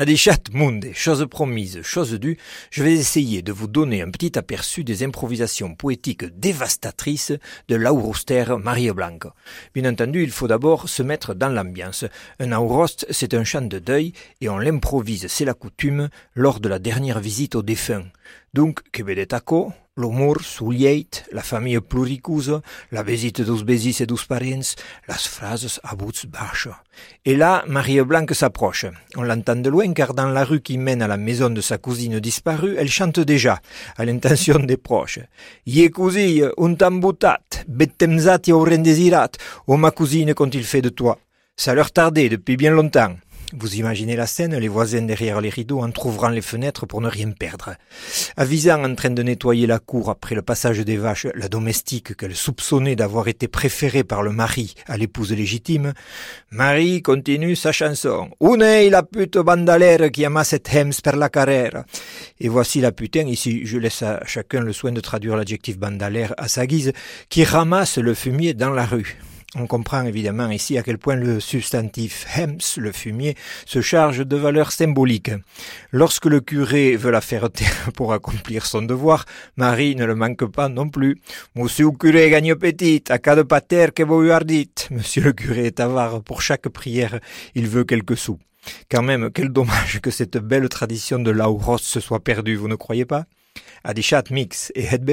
Adichat Munde, chose promise, chose due, je vais essayer de vous donner un petit aperçu des improvisations poétiques dévastatrices de l'Auroster Mario Blanco. Bien entendu, il faut d'abord se mettre dans l'ambiance. Un Aurost, c'est un chant de deuil et on l'improvise, c'est la coutume, lors de la dernière visite aux défunts. Donc, que vedetaco, l'humor sulieit, la famille pluricusa, la visite dos besis et dos parents, las phrases à bouts Et là, Marie Blanc s'approche. On l'entend de loin car dans la rue qui mène à la maison de sa cousine disparue, elle chante déjà, à l'intention des proches. Ie cousille, un tambutat, bettemzat et desirat, oh ma cousine qu'ont-ils fait de toi? Ça leur tardait depuis bien longtemps. Vous imaginez la scène, les voisins derrière les rideaux entrouvrant les fenêtres pour ne rien perdre. Avisant en train de nettoyer la cour après le passage des vaches, la domestique qu'elle soupçonnait d'avoir été préférée par le mari à l'épouse légitime, Marie continue sa chanson. Une la pute bandalère qui ama cette hems per la carrière. Et voici la putain, ici je laisse à chacun le soin de traduire l'adjectif bandalère à sa guise, qui ramasse le fumier dans la rue. On comprend évidemment ici à quel point le substantif hems, le fumier, se charge de valeurs symboliques. Lorsque le curé veut la faire taire pour accomplir son devoir, Marie ne le manque pas non plus. Monsieur le curé gagne petit, à cas de pater que vous lui dites. Monsieur le curé est avare, pour chaque prière, il veut quelques sous. Quand même, quel dommage que cette belle tradition de Lauros se soit perdue, vous ne croyez pas? Adichat mix et het